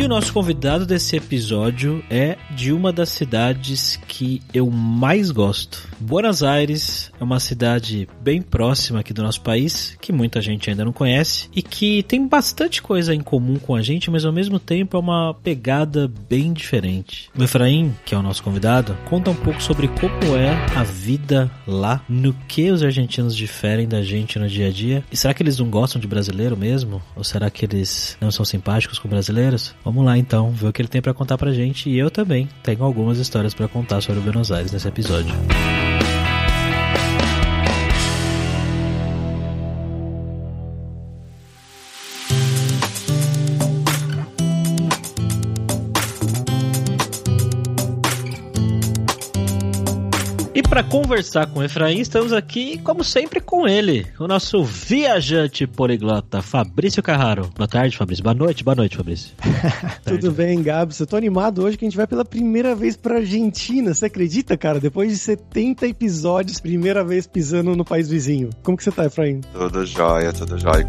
E o nosso convidado desse episódio é de uma das cidades que eu mais gosto. Buenos Aires é uma cidade bem próxima aqui do nosso país, que muita gente ainda não conhece e que tem bastante coisa em comum com a gente, mas ao mesmo tempo é uma pegada bem diferente. O Efraim, que é o nosso convidado, conta um pouco sobre como é a vida lá, no que os argentinos diferem da gente no dia a dia. E será que eles não gostam de brasileiro mesmo? Ou será que eles não são simpáticos com brasileiros? Vamos lá então, ver o que ele tem para contar pra gente e eu também tenho algumas histórias para contar sobre Buenos Aires nesse episódio. E para conversar com o Efraim, estamos aqui, como sempre, com ele, o nosso viajante poliglota, Fabrício Carraro. Boa tarde, Fabrício. Boa noite, boa noite, Fabrício. Tudo bem, Gabs? Eu tô animado hoje que a gente vai pela primeira vez pra Argentina. Você acredita, cara? Depois de 70 episódios, primeira vez pisando no país vizinho. Como que você tá, Efraim? Tudo jóia, tudo jóia.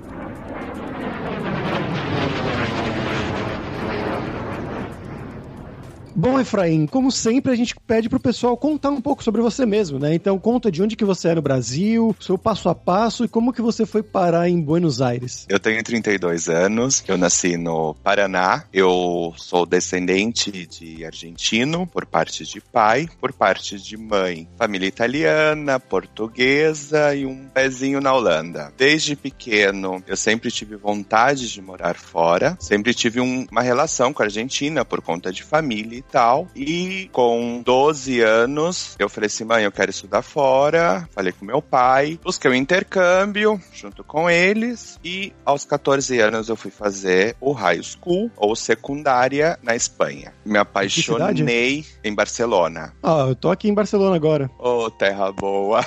Bom, Efraim, como sempre, a gente pede pro pessoal contar um pouco sobre você mesmo, né? Então, conta de onde que você é no Brasil, seu passo a passo e como que você foi parar em Buenos Aires. Eu tenho 32 anos, eu nasci no Paraná, eu sou descendente de argentino por parte de pai, por parte de mãe, família italiana, portuguesa e um pezinho na Holanda. Desde pequeno, eu sempre tive vontade de morar fora, sempre tive um, uma relação com a Argentina por conta de família e tal. E com 12 anos, eu falei assim: mãe, eu quero estudar fora. Falei com meu pai, busquei o um intercâmbio junto com eles. E aos 14 anos, eu fui fazer o high school ou secundária na Espanha. Me apaixonei em Barcelona. Ah, eu tô aqui em Barcelona agora. Oh, terra boa.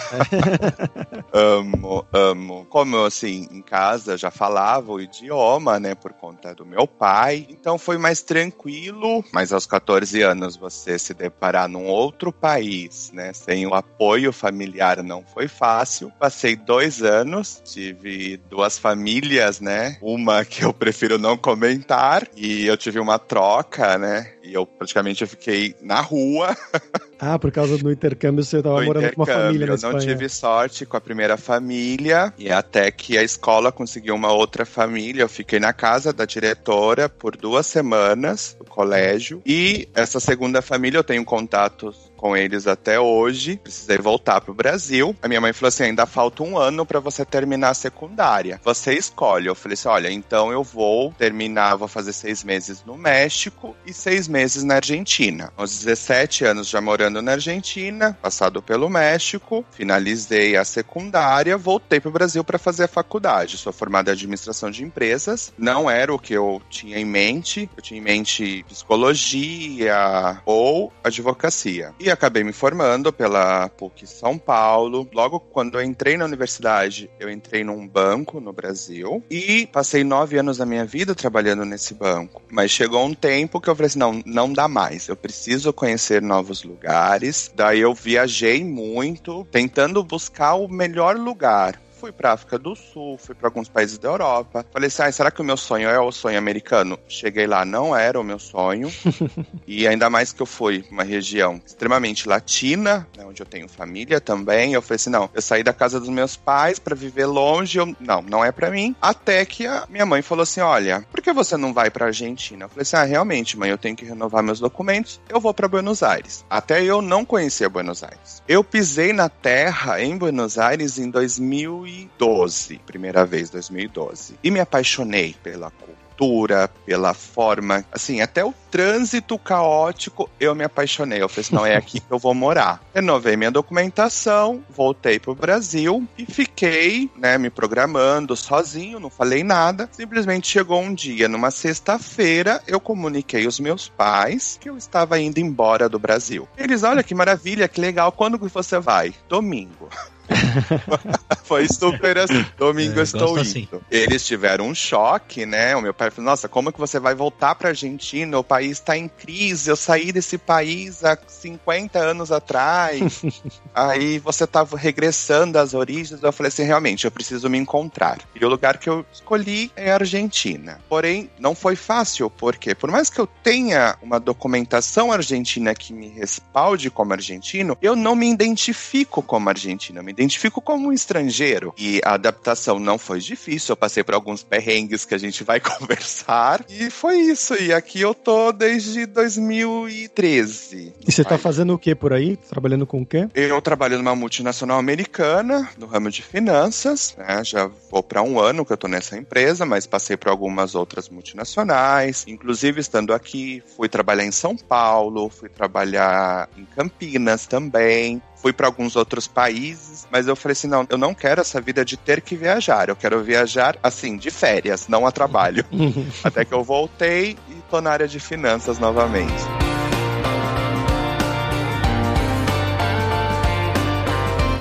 amo, amo. Como eu, assim, em casa já falava o idioma, né, por conta do meu pai. Então foi mais tranquilo, mas aos 14 anos você se deparar num outro país, né, sem o apoio familiar não foi fácil. Passei dois anos, tive duas famílias, né, uma que eu prefiro não comentar e eu tive uma troca, né, e eu praticamente fiquei na rua. Ah, por causa do intercâmbio você estava morando com uma família na Espanha. Eu não tive sorte com a primeira família e até que a escola conseguiu uma outra família. Eu fiquei na casa da diretora por duas semanas do colégio e essa segunda família eu tenho contatos com eles até hoje. Precisei voltar pro Brasil. A minha mãe falou assim: ainda falta um ano para você terminar a secundária. Você escolhe. Eu falei assim: olha, então eu vou terminar, vou fazer seis meses no México e seis meses na Argentina. Aos 17 anos já morando na Argentina, passado pelo México, finalizei a secundária, voltei pro Brasil para fazer a faculdade. Sou formada em administração de empresas. Não era o que eu tinha em mente. Eu tinha em mente psicologia ou advocacia. E acabei me formando pela PUC São Paulo. Logo quando eu entrei na universidade, eu entrei num banco no Brasil e passei nove anos da minha vida trabalhando nesse banco. Mas chegou um tempo que eu falei assim: não, não dá mais. Eu preciso conhecer novos lugares. Daí eu viajei muito, tentando buscar o melhor lugar fui pra África do Sul, fui para alguns países da Europa. Falei assim, ah, será que o meu sonho é o sonho americano? Cheguei lá, não era o meu sonho. e ainda mais que eu fui pra uma região extremamente latina, né, onde eu tenho família também. Eu falei assim, não, eu saí da casa dos meus pais para viver longe, eu, não, não é para mim. Até que a minha mãe falou assim, olha, por que você não vai pra Argentina? Eu falei assim, ah, realmente, mãe, eu tenho que renovar meus documentos, eu vou para Buenos Aires. Até eu não conhecia Buenos Aires. Eu pisei na terra em Buenos Aires em 2000 2012, primeira vez, 2012. E me apaixonei pela cultura pela forma, assim, até o trânsito caótico, eu me apaixonei. Eu falei assim, não, é aqui que eu vou morar. Renovei minha documentação, voltei pro Brasil e fiquei, né, me programando sozinho, não falei nada. Simplesmente chegou um dia, numa sexta-feira, eu comuniquei aos meus pais que eu estava indo embora do Brasil. Eles, olha que maravilha, que legal, quando que você vai? Domingo. Foi super assim. Domingo é, estou indo. Assim. Eles tiveram um choque, né? O meu pai falou: Nossa, como que você vai voltar pra Argentina? O país está em crise. Eu saí desse país há 50 anos atrás. Aí você tava regressando às origens. Eu falei assim: realmente, eu preciso me encontrar. E o lugar que eu escolhi é a Argentina. Porém, não foi fácil, porque por mais que eu tenha uma documentação argentina que me respalde como argentino, eu não me identifico como argentino. Eu me identifico como um estrangeiro. E a adaptação não foi difícil, eu passei por alguns perrengues que a gente vai conversar. E foi isso. E aqui eu tô desde 2013. E você tá fazendo o que por aí? Trabalhando com o quê? Eu trabalho numa multinacional americana, no ramo de finanças, né? Já vou para um ano que eu tô nessa empresa, mas passei por algumas outras multinacionais. Inclusive, estando aqui, fui trabalhar em São Paulo, fui trabalhar em Campinas também fui para alguns outros países, mas eu falei assim: não, eu não quero essa vida de ter que viajar. Eu quero viajar, assim, de férias, não a trabalho. Até que eu voltei e tô na área de finanças novamente.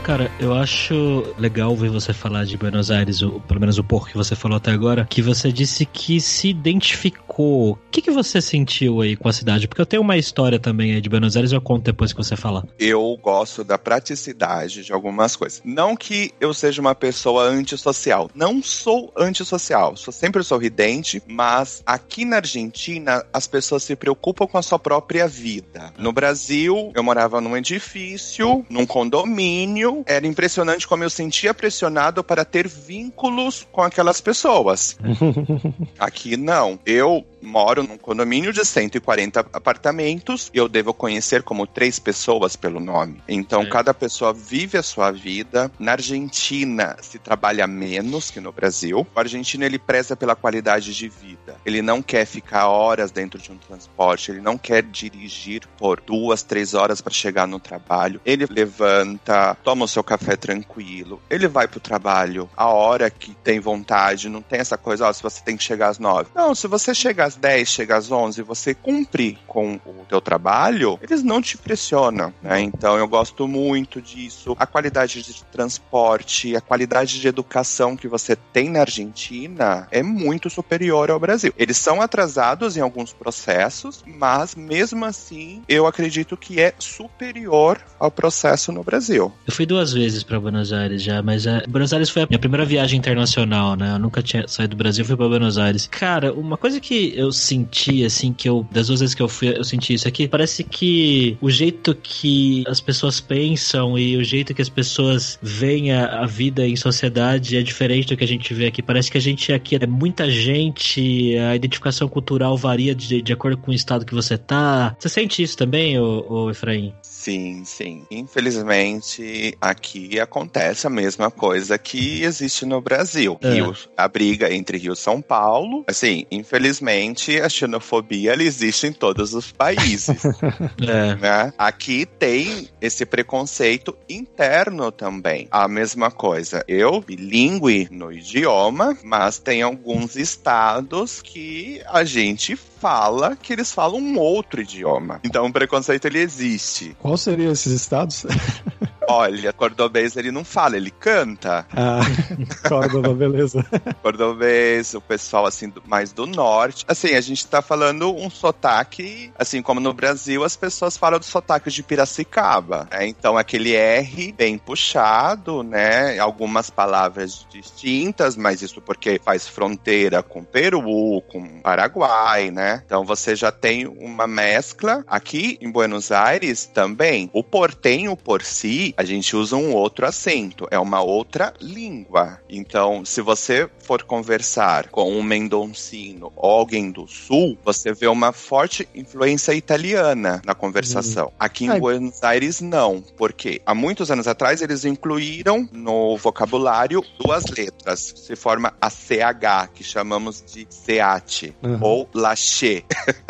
Cara, eu acho legal ver você falar de Buenos Aires, ou pelo menos o pouco que você falou até agora, que você disse que se identificou. O que, que você sentiu aí com a cidade? Porque eu tenho uma história também aí de Buenos Aires, eu conto depois que você falar. Eu gosto da praticidade de algumas coisas. Não que eu seja uma pessoa antissocial. Não sou antissocial. Sou sempre sorridente, mas aqui na Argentina as pessoas se preocupam com a sua própria vida. No Brasil, eu morava num edifício, num condomínio era impressionante como eu sentia pressionado para ter vínculos com aquelas pessoas. Aqui não. Eu moro num condomínio de 140 apartamentos, eu devo conhecer como três pessoas pelo nome. Então, é. cada pessoa vive a sua vida. Na Argentina, se trabalha menos que no Brasil. O argentino, ele preza pela qualidade de vida. Ele não quer ficar horas dentro de um transporte, ele não quer dirigir por duas, três horas para chegar no trabalho. Ele levanta, toma o seu café tranquilo, ele vai pro trabalho a hora que tem vontade, não tem essa coisa, ó, se você tem que chegar às nove. Não, se você chegar às 10, chega às 11, você cumpre com o teu trabalho, eles não te pressionam, né? Então eu gosto muito disso. A qualidade de transporte, a qualidade de educação que você tem na Argentina é muito superior ao Brasil. Eles são atrasados em alguns processos, mas mesmo assim eu acredito que é superior ao processo no Brasil. Eu fui duas vezes para Buenos Aires já, mas é, Buenos Aires foi a minha primeira viagem internacional, né? Eu nunca tinha saído do Brasil, fui para Buenos Aires. Cara, uma coisa que eu senti, assim, que eu, das duas vezes que eu fui, eu senti isso aqui, parece que o jeito que as pessoas pensam e o jeito que as pessoas veem a, a vida em sociedade é diferente do que a gente vê aqui. Parece que a gente aqui é muita gente, a identificação cultural varia de, de acordo com o estado que você tá. Você sente isso também, ô, ô Efraim? Sim, sim. Infelizmente, aqui acontece a mesma coisa que existe no Brasil. É. Rio, a briga entre Rio e São Paulo. Assim, infelizmente, a xenofobia existe em todos os países. é. né? Aqui tem esse preconceito interno também. A mesma coisa. Eu, bilíngue no idioma, mas tem alguns estados que a gente fala que eles falam um outro idioma. Então o preconceito ele existe. Qual seriam esses estados? Olha, cordobês ele não fala, ele canta. Ah, Córdoba, beleza. cordobês, o pessoal assim do, mais do norte. Assim, a gente tá falando um sotaque, assim como no Brasil as pessoas falam do sotaque de Piracicaba, né? Então aquele R bem puxado, né? Algumas palavras distintas, mas isso porque faz fronteira com Peru, com Paraguai, né? Então você já tem uma mescla aqui em Buenos Aires também. O portenho por si, Aqui a gente usa um outro acento, é uma outra língua. Então, se você for conversar com um mendoncino ou alguém do sul, você vê uma forte influência italiana na conversação. Uhum. Aqui em Ai. Buenos Aires, não. Porque há muitos anos atrás eles incluíram no vocabulário duas letras. Se forma a CH, que chamamos de SEAT, uhum. ou Laché.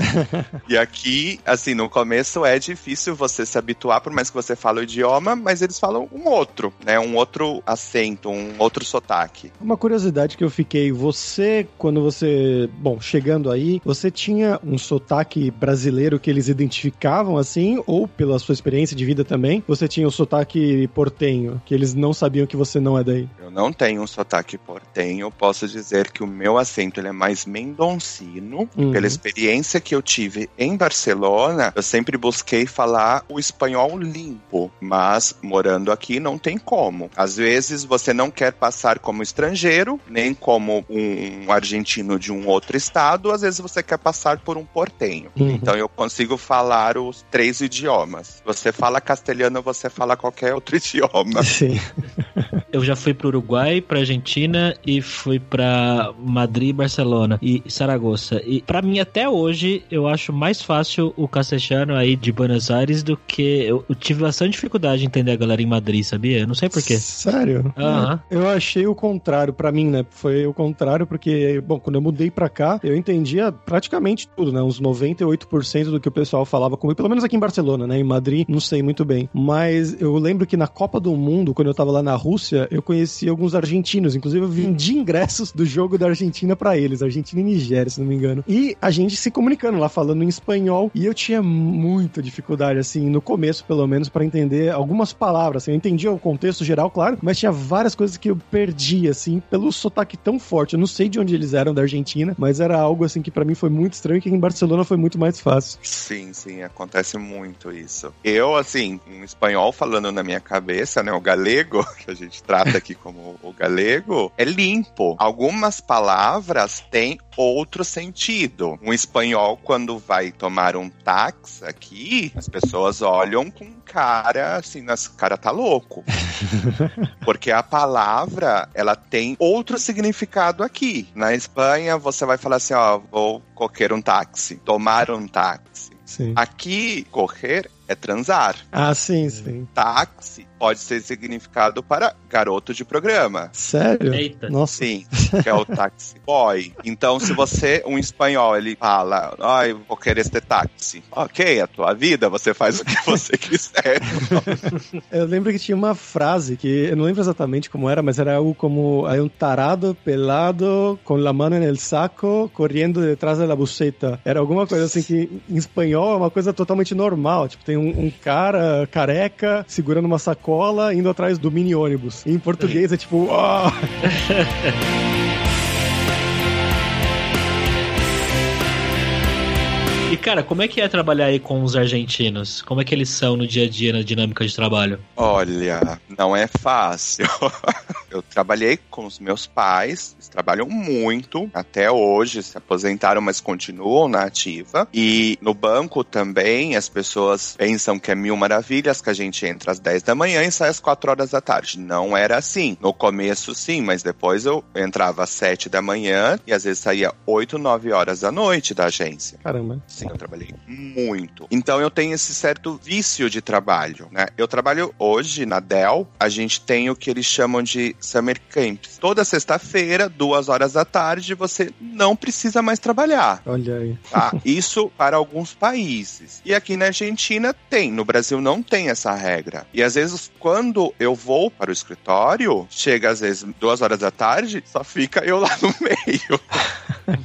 e aqui, assim, no começo é difícil você se habituar, por mais que você fale o idioma, mas eles falam um outro, né? Um outro acento, um outro sotaque. Uma curiosidade que eu fiquei, você, quando você, bom, chegando aí, você tinha um sotaque brasileiro que eles identificavam assim, ou pela sua experiência de vida também, você tinha o um sotaque portenho, que eles não sabiam que você não é daí? Eu não tenho um sotaque portenho, posso dizer que o meu acento ele é mais mendoncino, uhum. pela experiência que eu tive em Barcelona, eu sempre busquei falar o espanhol limpo, mas morando aqui não tem como. Às vezes você não quer passar como estrangeiro, nem como um argentino de um outro estado, às vezes você quer passar por um portenho. Uhum. Então eu consigo falar os três idiomas. Você fala castelhano, você fala qualquer outro idioma. Sim. eu já fui para Uruguai, para Argentina e fui para Madrid, Barcelona e Saragoça. E para mim até hoje eu acho mais fácil o castelhano aí de Buenos Aires do que eu, eu tive bastante dificuldade de entender a galera em Madrid, sabia? Não sei porquê. Sério? Uhum. Eu achei o contrário para mim, né? Foi o contrário porque, bom, quando eu mudei para cá, eu entendia praticamente tudo, né? Uns 98% do que o pessoal falava comigo, pelo menos aqui em Barcelona, né? Em Madrid, não sei muito bem. Mas eu lembro que na Copa do Mundo, quando eu tava lá na Rússia, eu conheci alguns argentinos. Inclusive, eu vendi ingressos do jogo da Argentina para eles, Argentina e Nigéria, se não me engano. E a gente se comunicando lá, falando em espanhol. E eu tinha muita dificuldade, assim, no começo, pelo menos, para entender algumas palavras. Assim, eu entendia o contexto geral, claro, mas tinha várias coisas que eu perdi, assim, pelo sotaque tão forte. Eu não sei de onde eles eram da Argentina, mas era algo, assim, que para mim foi muito estranho, que em Barcelona foi muito mais fácil. Sim, sim, acontece muito isso. Eu, assim, um espanhol falando na minha cabeça, né, o galego, que a gente trata aqui como o galego, é limpo. Algumas palavras têm outro sentido. Um espanhol, quando vai tomar um táxi aqui, as pessoas olham com cara, assim, nas cara tá louco. Porque a palavra, ela tem outro significado aqui. Na Espanha, você vai falar assim, ó, vou correr um táxi, tomar um táxi. Sim. Aqui, correr é transar. Ah, sim, sim. Táxi pode ser significado para garoto de programa. Sério? Eita. Nossa. Sim, que é o taxi boy. Então, se você, um espanhol, ele fala, ai, vou querer este táxi. Ok, a tua vida, você faz o que você quiser. eu lembro que tinha uma frase que, eu não lembro exatamente como era, mas era algo como, aí um tarado pelado com mano en el saco, correndo detrás da buceta. Era alguma coisa assim que, em espanhol, é uma coisa totalmente normal. Tipo, tem um, um cara careca segurando uma sacola indo atrás do mini ônibus. Em português é tipo. Oh! cara, como é que é trabalhar aí com os argentinos? Como é que eles são no dia a dia, na dinâmica de trabalho? Olha, não é fácil. Eu trabalhei com os meus pais, eles trabalham muito, até hoje se aposentaram, mas continuam na ativa. E no banco também as pessoas pensam que é mil maravilhas, que a gente entra às 10 da manhã e sai às 4 horas da tarde. Não era assim. No começo sim, mas depois eu entrava às 7 da manhã e às vezes saía 8, 9 horas da noite da agência. Caramba. Sim, eu trabalhei muito. Então eu tenho esse certo vício de trabalho, né? Eu trabalho hoje na Dell, a gente tem o que eles chamam de Summer Camps. Toda sexta-feira, duas horas da tarde, você não precisa mais trabalhar. Olha aí. Tá? Isso para alguns países. E aqui na Argentina tem, no Brasil não tem essa regra. E às vezes, quando eu vou para o escritório, chega às vezes duas horas da tarde, só fica eu lá no meio.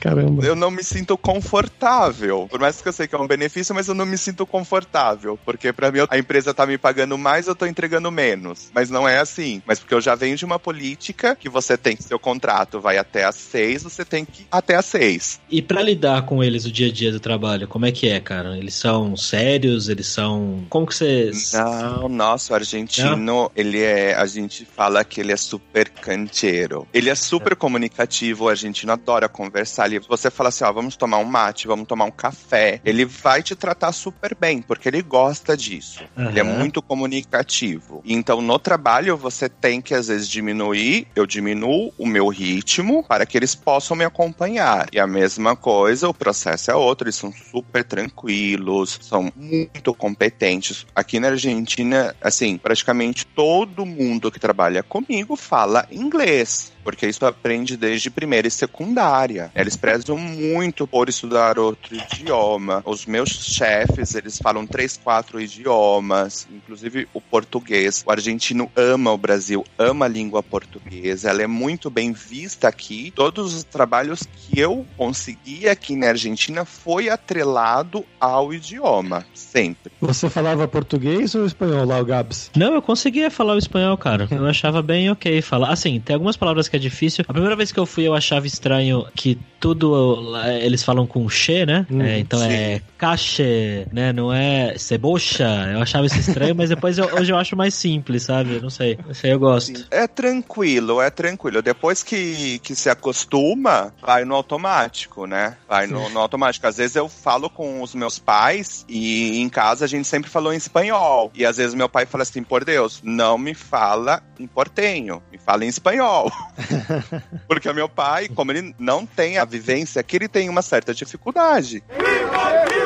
Caramba. Eu não me sinto confortável. Por mais que eu sei que é um benefício, mas eu não me sinto confortável. Porque para mim a empresa tá me pagando mais, eu tô entregando menos. Mas não é assim. Mas porque eu já venho de uma política que você tem que seu contrato vai até às seis, você tem que ir até às seis. E para lidar com eles o dia a dia do trabalho, como é que é, cara? Eles são sérios? Eles são. Como que você. Não, nosso argentino, não? ele é. A gente fala que ele é super cancheiro. Ele é super é. comunicativo, o argentino adora conversar ali, você fala assim, ó, vamos tomar um mate, vamos tomar um café, ele vai te tratar super bem, porque ele gosta disso. Uhum. Ele é muito comunicativo. Então, no trabalho, você tem que, às vezes, diminuir, eu diminuo o meu ritmo para que eles possam me acompanhar. E a mesma coisa, o processo é outro, eles são super tranquilos, são muito competentes. Aqui na Argentina, assim, praticamente todo mundo que trabalha comigo fala inglês porque isso aprende desde primeira e secundária. Eles prezam muito por estudar outro idioma. Os meus chefes, eles falam três, quatro idiomas, inclusive o português. O argentino ama o Brasil, ama a língua portuguesa. Ela é muito bem vista aqui. Todos os trabalhos que eu consegui aqui na Argentina foi atrelado ao idioma, sempre. Você falava português ou espanhol lá, o Gabs? Não, eu conseguia falar o espanhol, cara. Eu achava bem ok falar. Assim, tem algumas palavras que é difícil. A primeira vez que eu fui, eu achava estranho que tudo eles falam com che, né? Hum, é, então sim. É cache, né? Não é cebocha. Eu achava isso estranho, mas depois eu- hoje eu acho mais simples, sabe? Eu Não sei. Isso aí eu gosto. É tranquilo, é tranquilo. Depois que, que se acostuma, vai no automático, né? Vai no, no automático. Às vezes eu falo com os meus pais e em casa a gente sempre falou em espanhol. E às vezes meu pai fala assim, por Deus, não me fala em portenho, me fala em espanhol. Porque o meu pai, como ele não tem a vivência aqui, ele tem uma certa dificuldade. Go!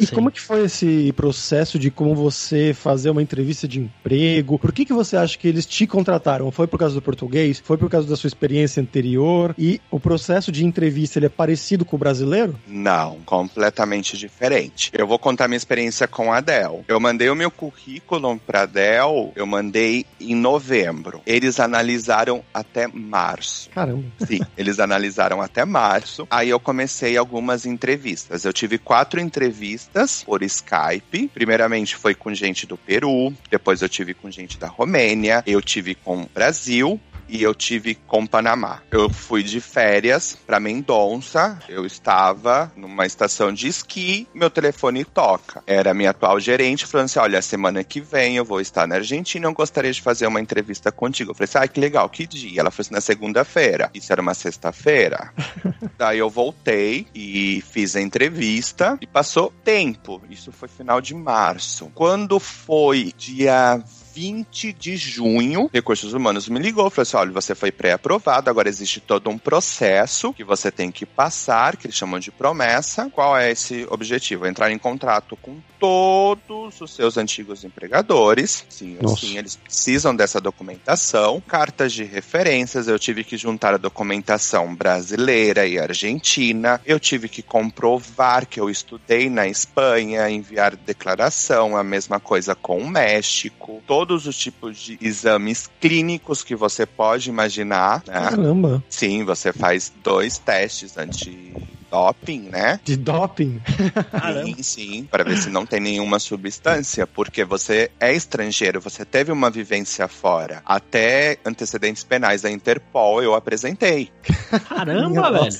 E Sim. como que foi esse processo de como você fazer uma entrevista de emprego? Por que que você acha que eles te contrataram? Foi por causa do português? Foi por causa da sua experiência anterior? E o processo de entrevista, ele é parecido com o brasileiro? Não, completamente diferente. Eu vou contar minha experiência com a Dell. Eu mandei o meu currículo para Dell, eu mandei em novembro. Eles analisaram até março. Caramba. Sim, eles analisaram até março. Aí eu comecei algumas entrevistas. Eu tive quatro entrevistas por Skype. Primeiramente foi com gente do Peru, depois eu tive com gente da Romênia, eu tive com o Brasil, e eu tive com Panamá. Eu fui de férias para Mendonça, eu estava numa estação de esqui, meu telefone toca. Era minha atual gerente falando assim: olha, semana que vem eu vou estar na Argentina, eu gostaria de fazer uma entrevista contigo. Eu falei assim: ah, que legal, que dia? Ela falou assim: na segunda-feira. Isso era uma sexta-feira. Daí eu voltei e fiz a entrevista e passou tempo. Isso foi final de março. Quando foi dia 20 de junho, Recursos Humanos me ligou, falou assim: olha, você foi pré-aprovado, agora existe todo um processo que você tem que passar, que eles chamam de promessa. Qual é esse objetivo? Entrar em contrato com todos os seus antigos empregadores. Sim, sim, eles precisam dessa documentação. Cartas de referências, eu tive que juntar a documentação brasileira e argentina. Eu tive que comprovar que eu estudei na Espanha, enviar declaração, a mesma coisa com o México. Todos os tipos de exames clínicos que você pode imaginar, né? Caramba. Sim, você faz dois testes anti-doping, né? De doping? Sim, sim, para ver se não tem nenhuma substância, porque você é estrangeiro, você teve uma vivência fora. Até antecedentes penais da Interpol eu apresentei. Caramba, velho.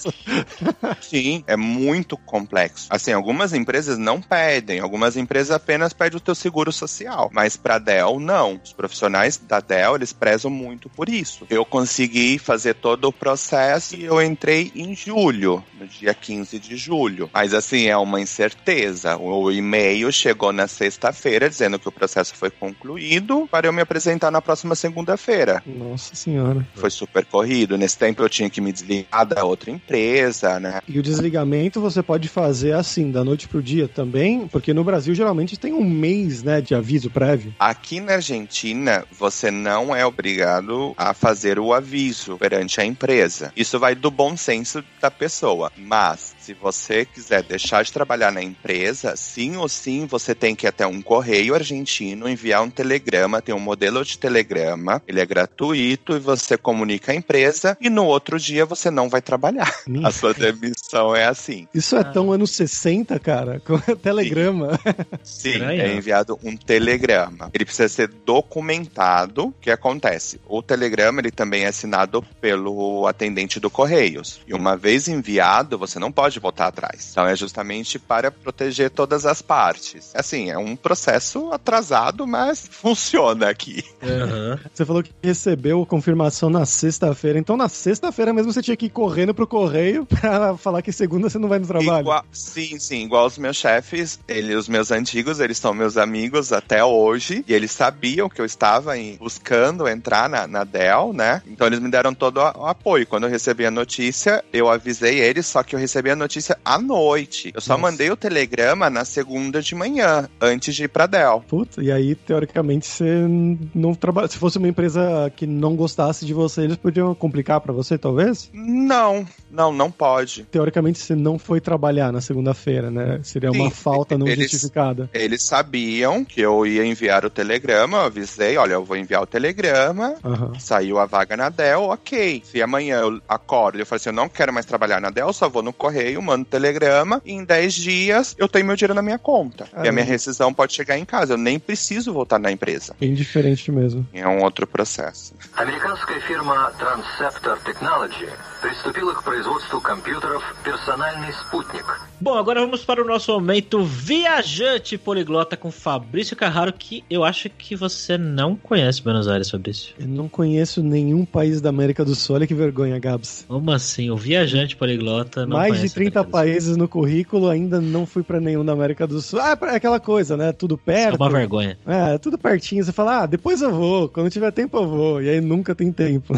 Sim, é muito complexo. Assim, algumas empresas não pedem, algumas empresas apenas pedem o teu seguro social, mas para Dell não. Os profissionais da Dell, eles prezam muito por isso. Eu consegui fazer todo o processo e eu entrei em julho, no dia 15 de julho. Mas assim, é uma incerteza. O e-mail chegou na sexta-feira dizendo que o processo foi concluído para eu me apresentar na próxima segunda-feira. Nossa senhora. Foi super corrido. Nesse tempo eu tinha que me desligar da outra empresa, né? E o desligamento você pode fazer assim, da noite pro dia também? Porque no Brasil geralmente tem um mês, né, de aviso prévio. Aqui na Argentina, você não é obrigado a fazer o aviso perante a empresa. Isso vai do bom senso da pessoa. Mas, se você quiser deixar de trabalhar na empresa, sim ou sim, você tem que ir até um correio argentino, enviar um telegrama, tem um modelo de telegrama, ele é gratuito e você comunica a empresa e no outro dia você não vai trabalhar. Minha A sua demissão é assim. Isso é tão anos 60, cara, com telegrama. Sim, Estranho. é enviado um telegrama. Ele precisa ser documentado. O que acontece? O telegrama ele também é assinado pelo atendente do Correios. E uma vez enviado, você não pode voltar atrás. Então é justamente para proteger todas as partes. Assim, é um processo atrasado, mas funciona aqui. Uhum. Você falou que recebeu confirmação na sexta-feira, então na sexta-feira mesmo você tinha que ir correndo pro correio pra falar que segunda você não vai no trabalho. Igual, sim, sim, igual os meus chefes, ele, os meus antigos, eles são meus amigos até hoje, e eles sabiam que eu estava em, buscando entrar na, na Dell, né? Então eles me deram todo o apoio. Quando eu recebi a notícia, eu avisei eles, só que eu recebi a notícia à noite. Eu só Nossa. mandei o telegrama na segunda de manhã, antes de ir pra Dell. Puta, e aí, teoricamente, você não trabalha. Se fosse uma empresa que não gostasse de você, eles podiam complicar para você, talvez? Não, não, não pode. Teoricamente, você não foi trabalhar na segunda-feira, né? Seria uma Sim, falta não eles, justificada. Eles sabiam que eu ia enviar o telegrama, eu avisei, olha, eu vou enviar o telegrama, uhum. saiu a vaga na Dell, ok. Se amanhã eu acordo e eu falo assim, eu não quero mais trabalhar na Dell, só vou no correio, mando telegrama, e em 10 dias eu tenho meu dinheiro na minha conta. E a minha rescisão pode chegar em casa, eu nem preciso voltar na empresa. Bem diferente mesmo. É um outro processo. Американская фирма Transceptor Technology приступила к производству компьютеров «Персональный спутник». Bom, agora vamos para o nosso momento viajante poliglota com Fabrício Carraro, que eu acho que você não conhece Buenos Aires, Fabrício. Eu não conheço nenhum país da América do Sul. Olha que vergonha, Gabs. Como assim? O viajante poliglota não Mais de 30 países no currículo, ainda não fui para nenhum da América do Sul. Ah, é aquela coisa, né? Tudo perto. É uma vergonha. É, tudo pertinho. Você fala, ah, depois eu vou. Quando tiver tempo eu vou. E aí nunca tem tempo.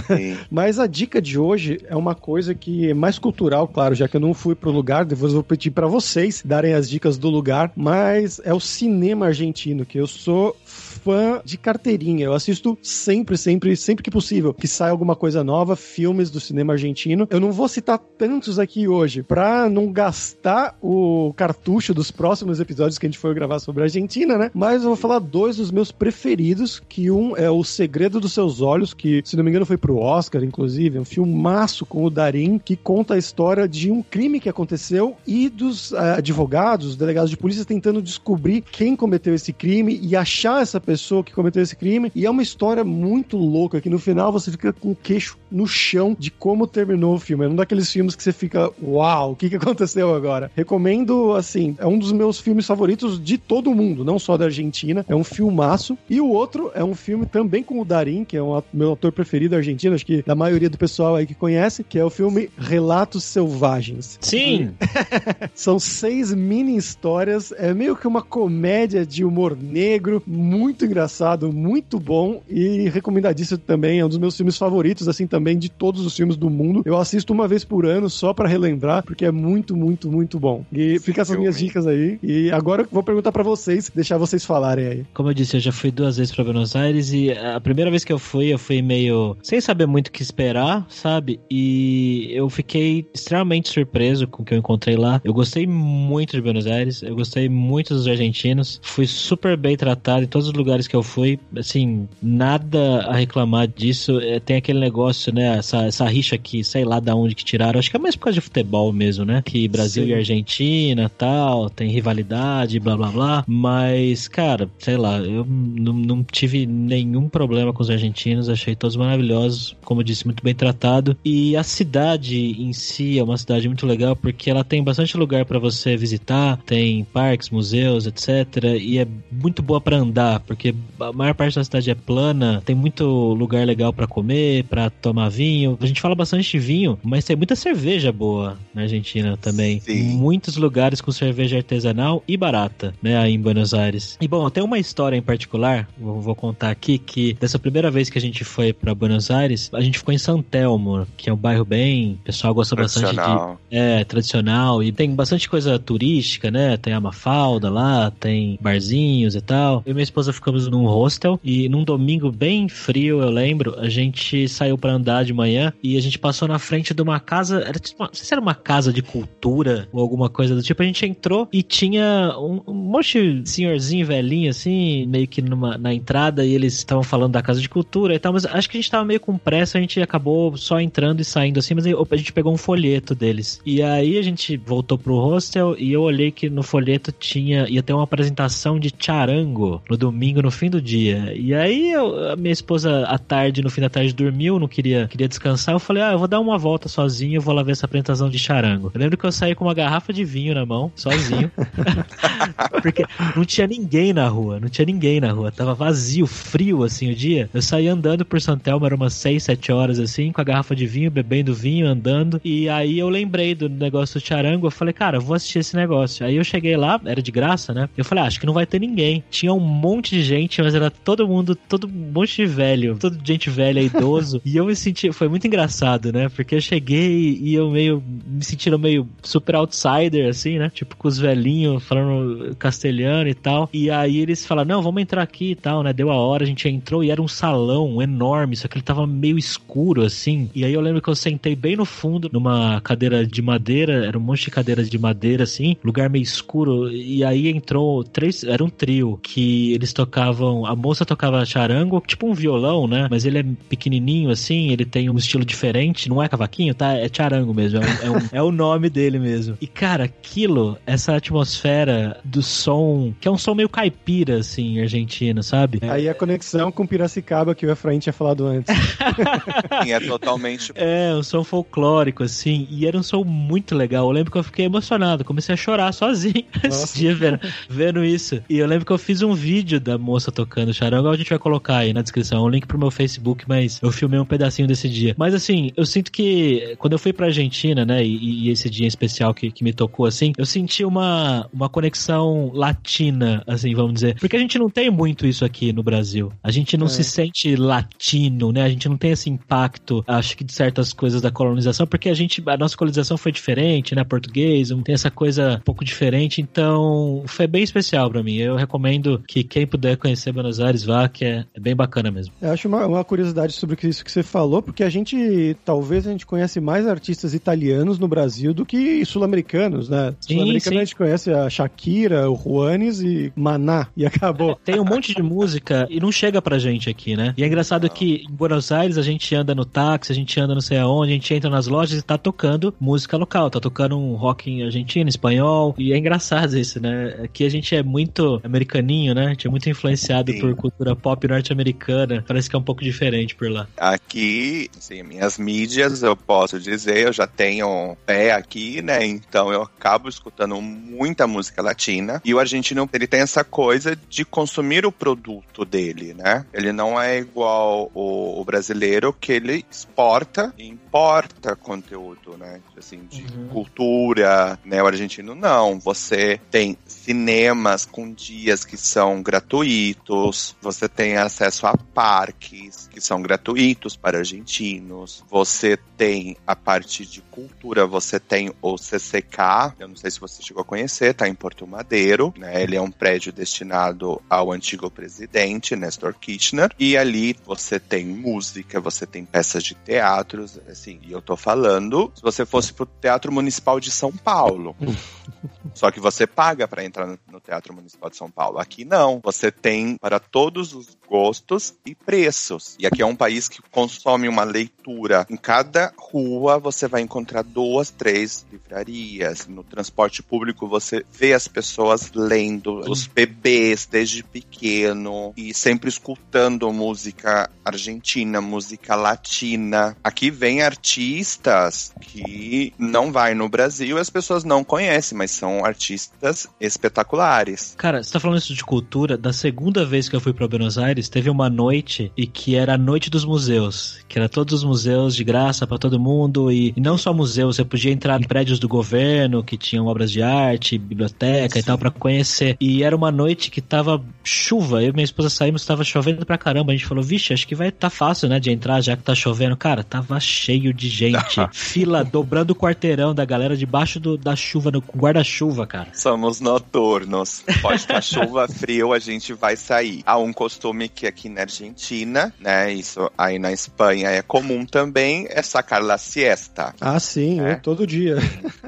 Mas a dica de hoje é uma coisa que é mais cultural, claro, já que eu não fui pro lugar. Depois eu vou pedir para vocês darem as dicas do lugar, mas é o cinema argentino, que eu sou fã de carteirinha. Eu assisto sempre, sempre, sempre que possível que sai alguma coisa nova, filmes do cinema argentino. Eu não vou citar tantos aqui hoje para não gastar o cartucho dos próximos episódios que a gente for gravar sobre a Argentina, né? Mas eu vou falar dois dos meus preferidos, que um é O Segredo dos Seus Olhos, que se não me engano foi pro Oscar, inclusive, é um filmaço com o Darim que conta a história de um crime que aconteceu e dos uh, advogados, delegados de polícia tentando descobrir quem cometeu esse crime e achar essa pessoa pessoa que cometeu esse crime. E é uma história muito louca que no final você fica com o queixo no chão de como terminou o filme. É um daqueles filmes que você fica, uau, o que, que aconteceu agora? Recomendo, assim, é um dos meus filmes favoritos de todo o mundo, não só da Argentina. É um filmaço. E o outro é um filme também com o Darim, que é o meu ator preferido argentino, acho que da maioria do pessoal aí que conhece, que é o filme Relatos Selvagens. Sim! São seis mini histórias, é meio que uma comédia de humor negro, muito engraçado, muito bom e recomendadíssimo também. É um dos meus filmes favoritos, assim, também de todos os filmes do mundo. Eu assisto uma vez por ano só para relembrar, porque é muito, muito, muito bom. E fica essas minhas dicas aí. E agora eu vou perguntar para vocês, deixar vocês falarem aí. Como eu disse, eu já fui duas vezes para Buenos Aires e a primeira vez que eu fui, eu fui meio sem saber muito o que esperar, sabe? E eu fiquei extremamente surpreso com o que eu encontrei lá. Eu gostei muito de Buenos Aires, eu gostei muito dos argentinos, fui super bem tratado em todos os lugares que eu fui, assim, nada a reclamar disso. É, tem aquele negócio, né? Essa, essa rixa aqui, sei lá da onde que tiraram. Acho que é mais por causa de futebol mesmo, né? Que Brasil Sim. e Argentina tal, tem rivalidade, blá blá blá. Mas, cara, sei lá, eu não, não tive nenhum problema com os argentinos. Achei todos maravilhosos, como eu disse, muito bem tratado. E a cidade em si é uma cidade muito legal porque ela tem bastante lugar para você visitar, tem parques, museus, etc. E é muito boa para andar, porque porque a maior parte da cidade é plana, tem muito lugar legal para comer, para tomar vinho. A gente fala bastante de vinho, mas tem muita cerveja boa na Argentina também. Sim. Muitos lugares com cerveja artesanal e barata, né, aí em Buenos Aires. E bom, tem uma história em particular, vou contar aqui, que dessa primeira vez que a gente foi para Buenos Aires, a gente ficou em São Telmo, que é um bairro bem, o pessoal gosta bastante de é, tradicional e tem bastante coisa turística, né? Tem a Mafalda lá, tem barzinhos e tal. Eu e minha esposa ficamos ficamos num hostel e num domingo bem frio, eu lembro, a gente saiu para andar de manhã e a gente passou na frente de uma casa, era tipo, não sei se era uma casa de cultura ou alguma coisa do tipo. A gente entrou e tinha um, um monte de senhorzinho velhinho assim, meio que numa, na entrada e eles estavam falando da casa de cultura e tal, mas acho que a gente tava meio com pressa, a gente acabou só entrando e saindo assim, mas a gente pegou um folheto deles. E aí a gente voltou pro hostel e eu olhei que no folheto tinha ia ter uma apresentação de charango no domingo no fim do dia. E aí eu, a minha esposa à tarde, no fim da tarde, dormiu, não queria, queria descansar. Eu falei, ah, eu vou dar uma volta sozinho, vou lá ver essa apresentação de charango. Eu lembro que eu saí com uma garrafa de vinho na mão, sozinho. Porque não tinha ninguém na rua, não tinha ninguém na rua. Tava vazio, frio assim o dia. Eu saí andando por Santelmo, era umas 6, 7 horas assim, com a garrafa de vinho, bebendo vinho, andando. E aí eu lembrei do negócio do charango. Eu falei, cara, vou assistir esse negócio. Aí eu cheguei lá, era de graça, né? Eu falei, ah, acho que não vai ter ninguém. Tinha um monte de gente, mas era todo mundo, todo um monte de velho, todo gente velha, idoso. e eu me senti, foi muito engraçado, né? Porque eu cheguei e eu meio, me sentindo meio super outsider, assim, né? Tipo, com os velhinhos falando castelhano e tal. E aí eles falaram, não, vamos entrar aqui e tal, né? Deu a hora, a gente entrou e era um salão enorme, só que ele tava meio escuro, assim. E aí eu lembro que eu sentei bem no fundo, numa cadeira de madeira, era um monte de cadeiras de madeira, assim, lugar meio escuro. E aí entrou três, era um trio, que eles tocavam, a moça tocava charango, tipo um violão, né? Mas ele é pequenininho, assim, ele tem um estilo diferente, não é cavaquinho, tá? É charango mesmo, é, um, é, um, é o nome dele mesmo. E cara, aquilo, essa atmosfera do som, que é um som meio caipira, assim, argentino, sabe? Aí a conexão com Piracicaba que o Efraim tinha falado antes. Sim, é totalmente. É, um som folclórico, assim, e era um som muito legal. Eu lembro que eu fiquei emocionado, comecei a chorar sozinho esse dia vendo, vendo isso. E eu lembro que eu fiz um vídeo da moça tocando charango, a gente vai colocar aí na descrição, um link pro meu Facebook, mas eu filmei um pedacinho desse dia. Mas assim, eu sinto que quando eu fui pra Argentina, né, e, e esse dia em especial que, que me tocou, assim, eu senti uma, uma conexão latina, assim, vamos dizer. Porque a gente não tem muito isso aqui no Brasil. A gente não é. se sente latino, né? A gente não tem esse impacto, acho que de certas coisas da colonização, porque a gente, a nossa colonização foi diferente, né? Português, tem essa coisa um pouco diferente, então foi bem especial para mim. Eu recomendo que quem puder conhecer Buenos Aires vá, que é, é bem bacana mesmo. Eu acho uma, uma curiosidade sobre isso que você falou, porque a gente, talvez a gente conhece mais artistas italianos no Brasil do que sul-americanos, né? Sul-americano a gente conhece a Shakira, o Juanes e Maná, e acabou. Tem um monte de música e não chega pra gente aqui, né? E é engraçado que em Buenos Aires a gente anda no táxi, a gente anda não sei aonde, a gente entra nas lojas e tá tocando música local, tá tocando um rock em argentino, espanhol, e é engraçado isso, né? Aqui a gente é muito americaninho, né? A gente é muito influenciado Sim. por cultura pop norte-americana, parece que é um pouco diferente por lá. Aqui, assim, minhas mídias, eu posso dizer, eu já tenho pé aqui, né? Então eu acabo escutando muita música latina, e o argentino, ele tem essa coisa de consumir o produto dele, né? Ele não é igual o, o brasileiro, que ele exporta e importa conteúdo, né? Assim, de uhum. cultura, né? O argentino não. Você tem cinemas com dias que são gratuitos, você tem acesso a parques que são gratuitos para argentinos, você tem a parte de cultura, você tem o CCK, eu não sei se você chegou a conhecer, tá em Porto Madeiro, né? Ele é um prédio destinado ao antigo presidente, Nestor Kirchner, e ali você tem música, você tem peças de teatros, assim, e eu tô falando, se você fosse pro Teatro Municipal de São Paulo, só que você paga para entrar no, no Teatro Municipal de São Paulo. Aqui não, você tem para todos os gostos e preços. E aqui é um país que consome uma leitura. Em cada rua você vai encontrar duas, três livrarias. No transporte público você vê as pessoas lendo, os bebês desde pequeno e sempre escutando música argentina, música latina. Aqui vem artistas que não vai no Brasil e as pessoas não conhecem, mas são artistas espetaculares. Cara, você tá falando isso de cultura, da segunda vez que eu fui para Buenos Aires, teve uma noite e que era a noite dos museus, que era todos os museus de graça para todo mundo e, e, não só museus, você podia entrar em prédios do governo que tinham obras de arte, biblioteca Sim. e tal para conhecer. E era uma noite que tava chuva, eu e minha esposa saímos, tava chovendo pra caramba. A gente falou, vixe, acho que vai tá fácil, né, de entrar já que tá chovendo. Cara, tava cheio de gente. Fila dobrando o quarteirão da galera debaixo do, da chuva, no guarda-chuva, cara. Somos noturnos. Pode estar chuva, frio, a gente vai sair. Há um costume que aqui na Argentina, né, isso aí na Espanha é comum também, é sacar la siesta. Ah, sim, é. eu todo dia.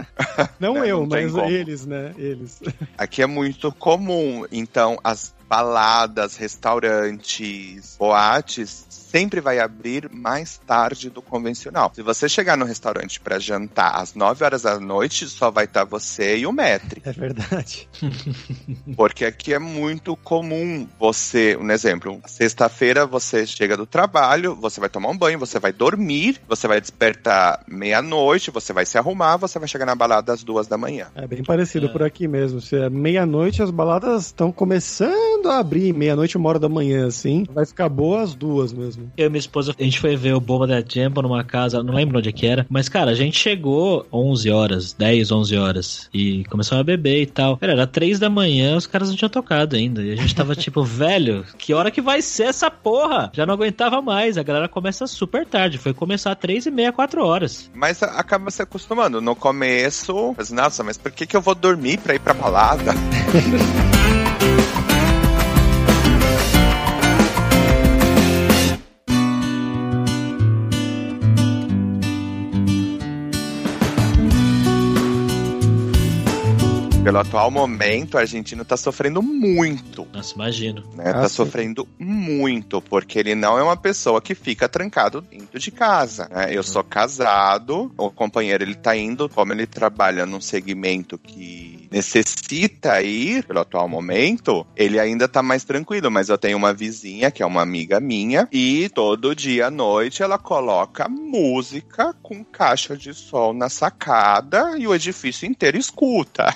não, não eu, não mas como. eles, né, eles. Aqui é muito comum, então as baladas, restaurantes, boates sempre vai abrir mais tarde do convencional. Se você chegar no restaurante para jantar às 9 horas da noite, só vai estar você e o metre. É verdade. Porque aqui é muito comum você, um exemplo, sexta-feira você chega do trabalho, você vai tomar um banho, você vai dormir, você vai despertar meia-noite, você vai se arrumar, você vai chegar na balada às duas da manhã. É bem parecido é. por aqui mesmo. Se é meia-noite, as baladas estão começando a abrir, meia-noite, uma hora da manhã, assim. Vai ficar boa às duas mesmo. Eu e minha esposa, a gente foi ver o Bomba da Jumbo numa casa, não lembro onde é que era, mas cara, a gente chegou 11 horas, 10, 11 horas, e começou a beber e tal. Cara, era 3 da manhã, os caras não tinham tocado ainda. E a gente tava tipo, velho, que hora que vai ser essa porra? Já não aguentava mais. A galera começa super tarde. Foi começar 3 e meia, 4 horas. Mas acaba se acostumando. No começo, mas, nossa, mas por que, que eu vou dormir pra ir pra balada? pelo atual momento, o argentino tá sofrendo muito. Nossa, imagino. Né? Ah, tá sim. sofrendo muito, porque ele não é uma pessoa que fica trancado dentro de casa. Né? Eu sou casado, o companheiro ele tá indo, como ele trabalha num segmento que necessita ir pelo atual momento, ele ainda tá mais tranquilo. Mas eu tenho uma vizinha que é uma amiga minha e todo dia à noite ela coloca música com caixa de som na sacada e o edifício inteiro escuta.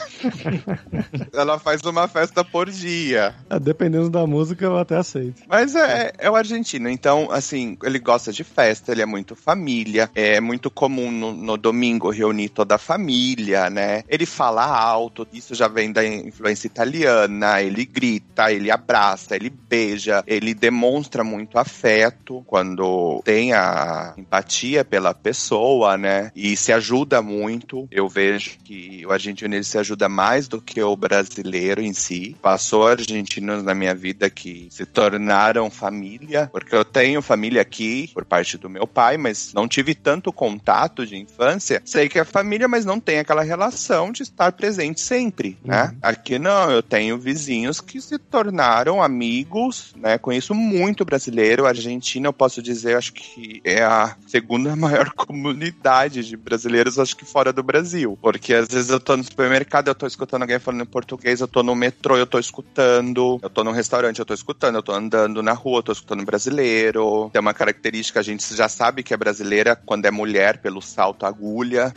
ela faz uma festa por dia. É, dependendo da música, eu até aceito. Mas é, é o argentino. Então, assim, ele gosta de festa, ele é muito família. É muito comum no, no domingo reunir toda a família, né? Ele fala alto, isso já vem da influência italiana. Ele grita, ele abraça, ele beija, ele demonstra muito afeto quando tem a empatia pela pessoa, né? E se ajuda muito. Eu vejo que o argentino ele se ajuda mais do que o brasileiro em si. Passou argentinos na minha vida que se tornaram família, porque eu tenho família aqui por parte do meu pai, mas não tive tanto contato de infância. Sei que é família, mas não tem aquela relação de estar presente sempre, né? uhum. né? Aqui não, eu tenho vizinhos que se tornaram amigos, né? Conheço muito brasileiro. Argentina, eu posso dizer, acho que é a segunda maior comunidade de brasileiros, acho que fora do Brasil. Porque às vezes eu tô no supermercado, eu tô escutando alguém falando em português, eu tô no metrô, eu tô escutando, eu tô num restaurante, eu tô escutando, eu tô andando na rua, eu tô escutando brasileiro. Tem uma característica, a gente já sabe que é brasileira quando é mulher, pelo salto agulha.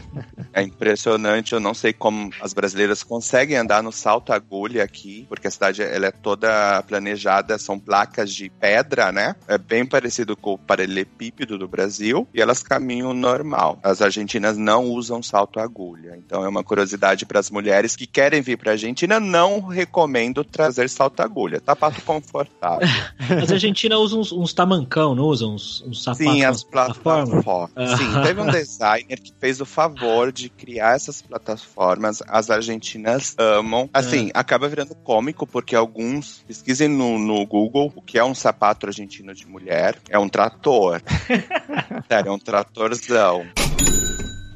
é impressionante, eu não sei como as brasileiras conseguem andar no salto agulha aqui, porque a cidade ela é toda planejada, são placas de pedra, né? É bem parecido com o paralelepípedo do Brasil, e elas caminham normal. As argentinas não usam salto agulha, então é uma curiosidade para as mulheres que querem vir para a Argentina, não recomendo trazer salto agulha, pato confortável. as argentinas usam uns, uns, tamancão, não usam uns, uns sapatos? Sim, as plataformas. Sim, teve um designer que fez o favor de criar essas plataformas. As argentinas amam. Assim, é. acaba virando cômico, porque alguns pesquisem no, no Google o que é um sapato argentino de mulher. É um trator. Sério, é um tratorzão.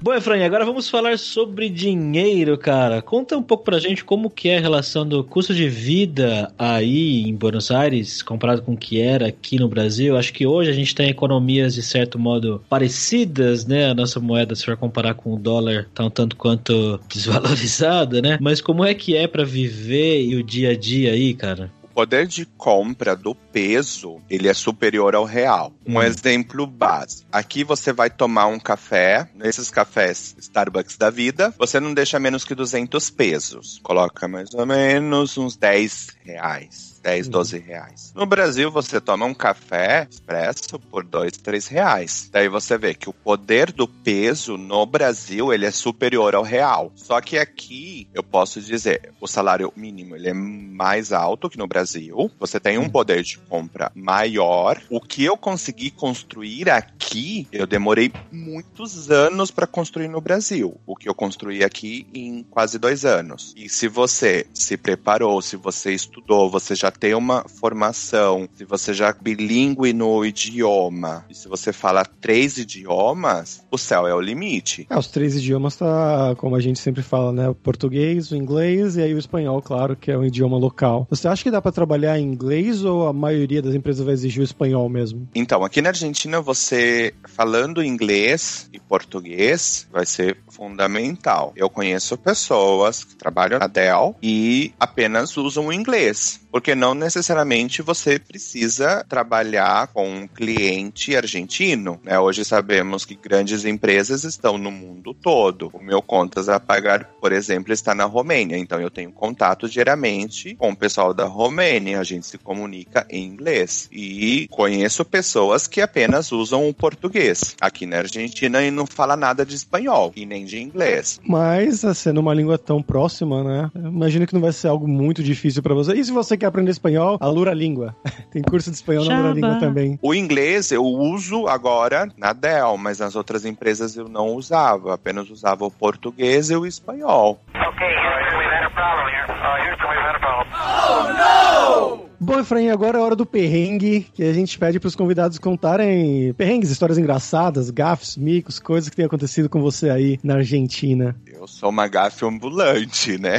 Bom, Efraim, agora vamos falar sobre dinheiro, cara. Conta um pouco pra gente como que é a relação do custo de vida aí em Buenos Aires comparado com o que era aqui no Brasil. Acho que hoje a gente tem economias de certo modo parecidas, né? A nossa moeda, se for comparar com o dólar, tá um tanto quanto desvalorizada, né? Mas como é que é para viver e o dia a dia aí, cara? Poder de compra do peso, ele é superior ao real. Um hum. exemplo básico. Aqui você vai tomar um café, nesses cafés Starbucks da vida, você não deixa menos que 200 pesos. Coloca mais ou menos uns 10 reais. 10, 12 uhum. reais. No Brasil, você toma um café expresso por 2, 3 reais. Daí você vê que o poder do peso no Brasil, ele é superior ao real. Só que aqui, eu posso dizer, o salário mínimo, ele é mais alto que no Brasil. Você tem um uhum. poder de compra maior. O que eu consegui construir aqui, eu demorei muitos anos para construir no Brasil. O que eu construí aqui em quase dois anos. E se você se preparou, se você estudou, você já tem uma formação, se você já é bilíngue no idioma, e se você fala três idiomas, o céu é o limite. É, os três idiomas tá, como a gente sempre fala, né? O português, o inglês e aí o espanhol, claro, que é um idioma local. Você acha que dá para trabalhar em inglês ou a maioria das empresas vai exigir o espanhol mesmo? Então, aqui na Argentina, você falando inglês e português vai ser fundamental. Eu conheço pessoas que trabalham na Dell e apenas usam o inglês, porque não necessariamente você precisa trabalhar com um cliente argentino. Né? Hoje sabemos que grandes empresas estão no mundo todo. O meu contas a pagar, por exemplo, está na Romênia, então eu tenho contato diariamente com o pessoal da Romênia. A gente se comunica em inglês e conheço pessoas que apenas usam o português aqui na Argentina e não fala nada de espanhol e nem de inglês. Mas, sendo uma língua tão próxima, né? Imagino que não vai ser algo muito difícil para você. E se você quer aprender espanhol, a Lura Língua. Tem curso de espanhol na Lura Língua também. O inglês eu uso agora na Dell, mas nas outras empresas eu não usava. Apenas usava o português e o espanhol. Houston, we've had a problem here. Uh, Houston, we've had a problem. Bom, Efraim, agora é hora do perrengue, que a gente pede para os convidados contarem perrengues, histórias engraçadas, gafes, micos, coisas que têm acontecido com você aí na Argentina. Eu sou uma gafe ambulante, né?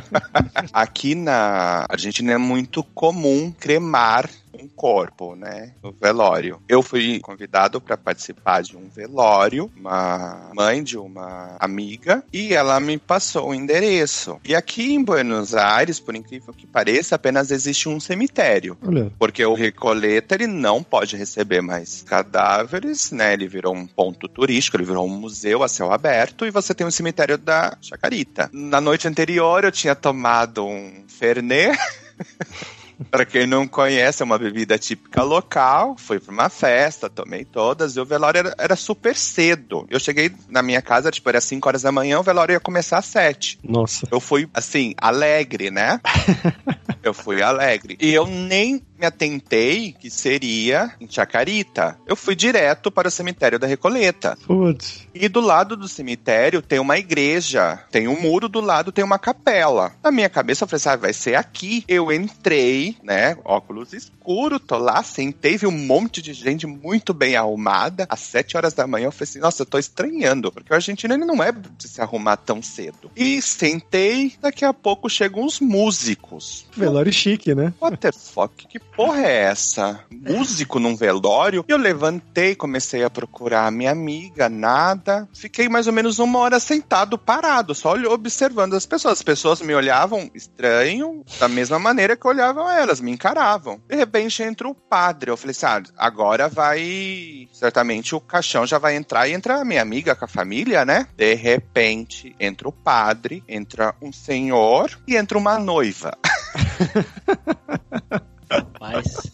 Aqui na Argentina é muito comum cremar um corpo, né, no velório. Eu fui convidado para participar de um velório, uma mãe de uma amiga, e ela me passou o endereço. E aqui em Buenos Aires, por incrível que pareça, apenas existe um cemitério. Olha. Porque o Recoleta, ele não pode receber mais cadáveres, né? Ele virou um ponto turístico, ele virou um museu a céu aberto e você tem o cemitério da Chacarita. Na noite anterior eu tinha tomado um Fernet. Pra quem não conhece, é uma bebida típica local. Fui pra uma festa, tomei todas. E o velório era, era super cedo. Eu cheguei na minha casa, tipo, era 5 horas da manhã, o velório ia começar às 7. Nossa. Eu fui, assim, alegre, né? eu fui alegre. E eu nem me atentei que seria em Chacarita. Eu fui direto para o cemitério da Recoleta. Putz. E do lado do cemitério tem uma igreja, tem um muro do lado, tem uma capela. Na minha cabeça eu falei assim, ah, vai ser aqui. Eu entrei, né, óculos escuro, tô lá, sentei, vi um monte de gente muito bem arrumada. Às sete horas da manhã eu falei assim, nossa, eu tô estranhando, porque o argentino ele não é de se arrumar tão cedo. E sentei, daqui a pouco chegam uns músicos. Velório chique, né? What the fuck? Que porra é essa? Músico num velório? Eu levantei, comecei a procurar a minha amiga, nada. Fiquei mais ou menos uma hora sentado, parado, só observando as pessoas. As pessoas me olhavam estranho, da mesma maneira que olhavam elas, me encaravam. De repente entra o padre. Eu falei assim: ah, agora vai. Certamente o caixão já vai entrar e entra a minha amiga com a família, né? De repente entra o padre, entra um senhor e entra uma noiva. Rapaz.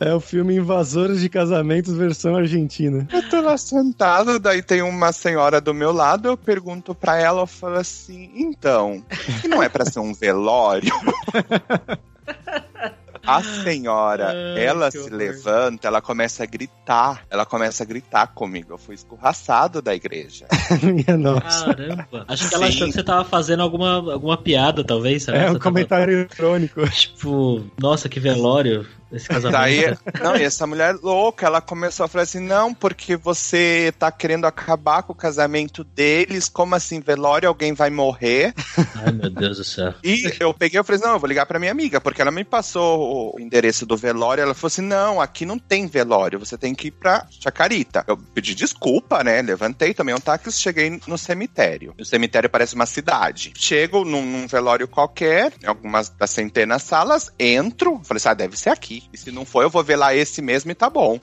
É o filme Invasores de Casamentos versão argentina. Eu tô lá sentado, daí tem uma senhora do meu lado, eu pergunto pra ela, eu falo assim, então, que não é pra ser um velório? A senhora, Ai, ela se horror. levanta, ela começa a gritar. Ela começa a gritar comigo. Eu fui escorraçado da igreja. Minha nossa. Caramba. Acho que ela Sim. achou que você tava fazendo alguma, alguma piada, talvez, sabe? É Você um tava, comentário eletrônico. Tipo, nossa, que velório esse casamento. Daí, não, e essa mulher louca, ela começou a falar assim: não, porque você tá querendo acabar com o casamento deles, como assim, velório, alguém vai morrer? Ai, meu Deus do céu. E eu peguei e falei, não, eu vou ligar pra minha amiga, porque ela me passou o endereço do velório. Ela falou assim: não, aqui não tem velório, você tem que ir pra Chacarita. Eu pedi desculpa, né? Levantei, tomei um táxi, cheguei no cemitério. O cemitério parece uma cidade. Chego num, num velório qualquer, em algumas das centenas salas, entro, falei assim: ah, deve ser aqui. E se não for, eu vou ver lá esse mesmo e tá bom.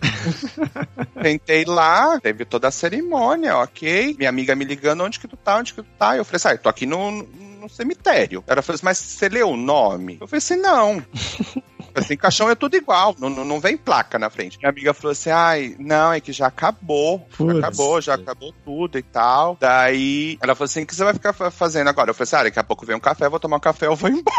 Sentei lá, teve toda a cerimônia, ok. Minha amiga me ligando, onde que tu tá, onde que tu tá? Eu falei assim, ah, eu tô aqui no, no cemitério. Ela falou assim, mas você leu o nome? Eu falei assim, não. Assim, caixão é tudo igual, não, não, não vem placa na frente. Minha amiga falou assim: ai, não, é que já acabou. Já acabou, já acabou tudo e tal. Daí ela falou assim: o que você vai ficar fa- fazendo agora? Eu falei assim: ah, daqui a pouco vem um café, eu vou tomar um café, eu vou embora.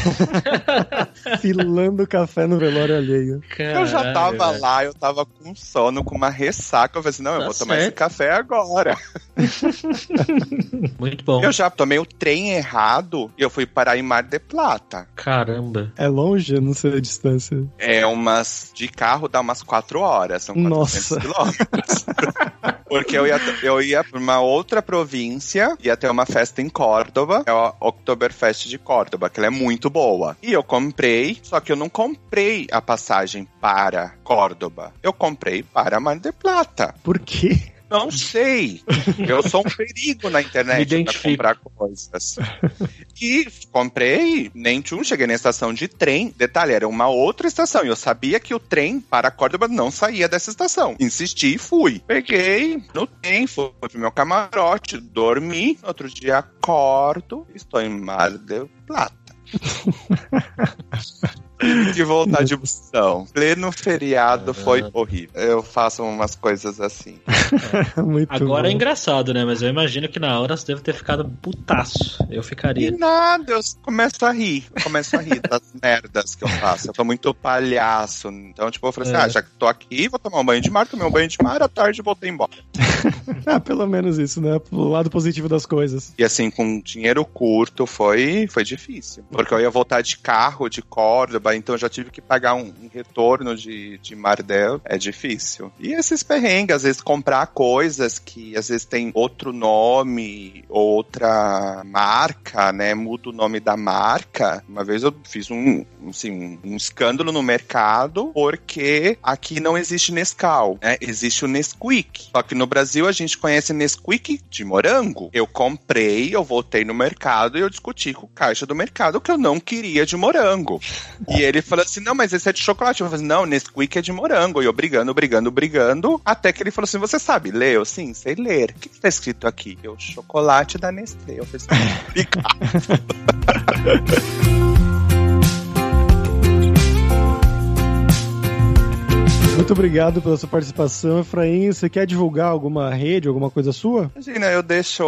Filando café no velório alheio. Eu já Caralho, tava velho. lá, eu tava com sono, com uma ressaca. Eu falei assim: não, eu Tá vou tomar esse certo. café agora. Muito bom. Eu já tomei o trem errado e eu fui parar em Mar de Plata. Caramba. É longe? Eu não sei a distância. É umas. De carro dá umas quatro horas, são 400 Nossa. quilômetros. Porque eu ia, eu ia pra uma outra província, ia ter uma festa em Córdoba, é o Oktoberfest de Córdoba, que ela é muito boa. E eu comprei, só que eu não comprei a passagem para Córdoba. Eu comprei para Mar de Plata. Por quê? Não sei. Eu sou um perigo na internet identifico. comprar coisas. E comprei, nem tchum, cheguei na estação de trem. Detalhe, era uma outra estação. E eu sabia que o trem para Córdoba não saía dessa estação. Insisti e fui. Peguei no trem, fui pro meu camarote, dormi. Outro dia acordo, estou em Mar del Plata. Tive que voltar de busão. Pleno feriado foi horrível. Eu faço umas coisas assim. Muito Agora é bom. engraçado, né? Mas eu imagino que na hora você deve ter ficado putaço. Eu E ficaria. nada, eu começo a rir. Eu começo a rir das merdas que eu faço. Eu sou muito palhaço. Então, tipo, eu falei assim: É. ah, já que tô aqui, vou tomar um banho de mar, tomei um banho de mar, à tarde voltei embora. Ah, pelo menos isso, né? O lado positivo das coisas. E assim, com dinheiro curto, foi, foi difícil. Porque eu ia voltar de carro, de Córdoba, então já tive que pagar um, um retorno de, de Mardel. É difícil. E esses perrengues, às vezes comprar coisas que às vezes tem outro nome, outra marca, né? Muda o nome da marca. Uma vez eu fiz um, assim, um escândalo no mercado porque aqui não existe Nescau, né? Existe o Nesquik. Só que no Brasil a gente conhece Nesquik de morango. Eu comprei, eu voltei no mercado e eu discuti com o caixa do mercado que eu não queria de morango. E ele falou assim: não, mas esse é de chocolate. Eu falei assim: não, Nesquik é de morango. E eu brigando, brigando, brigando. Até que ele falou assim: você sabe ler? Eu sim, sei ler. O que, que tá escrito aqui? Eu, chocolate da Nestlé. Eu falei assim: Muito obrigado pela sua participação, Efraim. Você quer divulgar alguma rede, alguma coisa sua? Imagina, eu deixo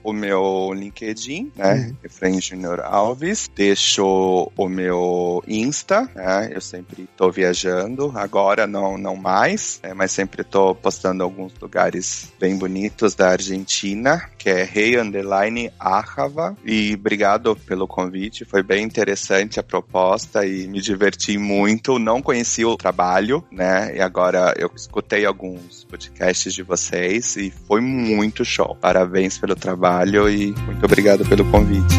o meu LinkedIn, né? Efraim Junior Alves. Deixo o meu Insta, né? Eu sempre tô viajando. Agora não, não mais, né? mas sempre tô postando alguns lugares bem bonitos da Argentina, que é Rei Underline Ajava. E obrigado pelo convite. Foi bem interessante a proposta e me diverti muito. Não conheci o trabalho, né? E agora eu escutei alguns podcasts de vocês e foi muito show. Parabéns pelo trabalho e muito obrigado pelo convite.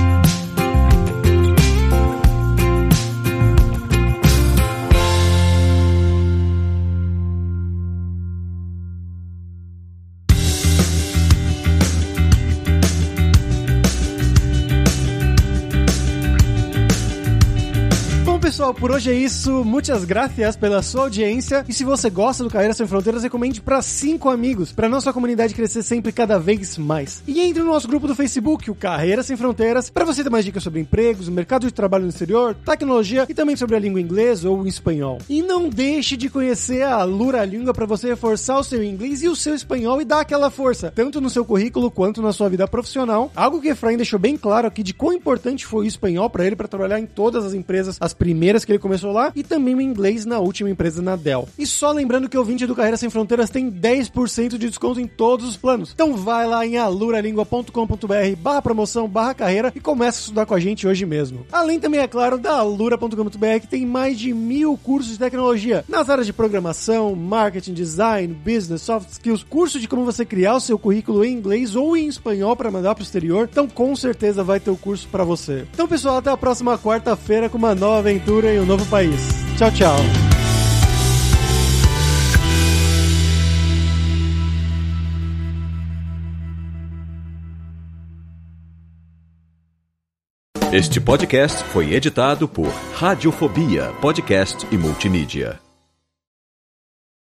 Pessoal, por hoje é isso. Muitas gracias pela sua audiência. E se você gosta do Carreira Sem Fronteiras, recomende para cinco amigos, para nossa comunidade crescer sempre cada vez mais. E entre no nosso grupo do Facebook, o Carreira Sem Fronteiras, para você ter mais dicas sobre empregos, mercado de trabalho no exterior, tecnologia e também sobre a língua inglesa ou espanhol. E não deixe de conhecer a Lura Língua para você reforçar o seu inglês e o seu espanhol e dar aquela força, tanto no seu currículo quanto na sua vida profissional. Algo que Efraim deixou bem claro aqui de quão importante foi o espanhol para ele para trabalhar em todas as empresas, as primeiras que ele começou lá, e também o inglês na última empresa na Dell. E só lembrando que o ouvinte do Carreira Sem Fronteiras tem 10% de desconto em todos os planos. Então vai lá em aluralingua.com.br barra promoção barra carreira e começa a estudar com a gente hoje mesmo. Além também, é claro, da alura.com.br que tem mais de mil cursos de tecnologia nas áreas de programação, marketing, design, business, soft skills, curso de como você criar o seu currículo em inglês ou em espanhol para mandar pro exterior. Então com certeza vai ter o curso para você. Então pessoal, até a próxima quarta-feira com uma nova aventura em um novo país. Tchau, tchau. Este podcast foi editado por Radiofobia, podcast e multimídia.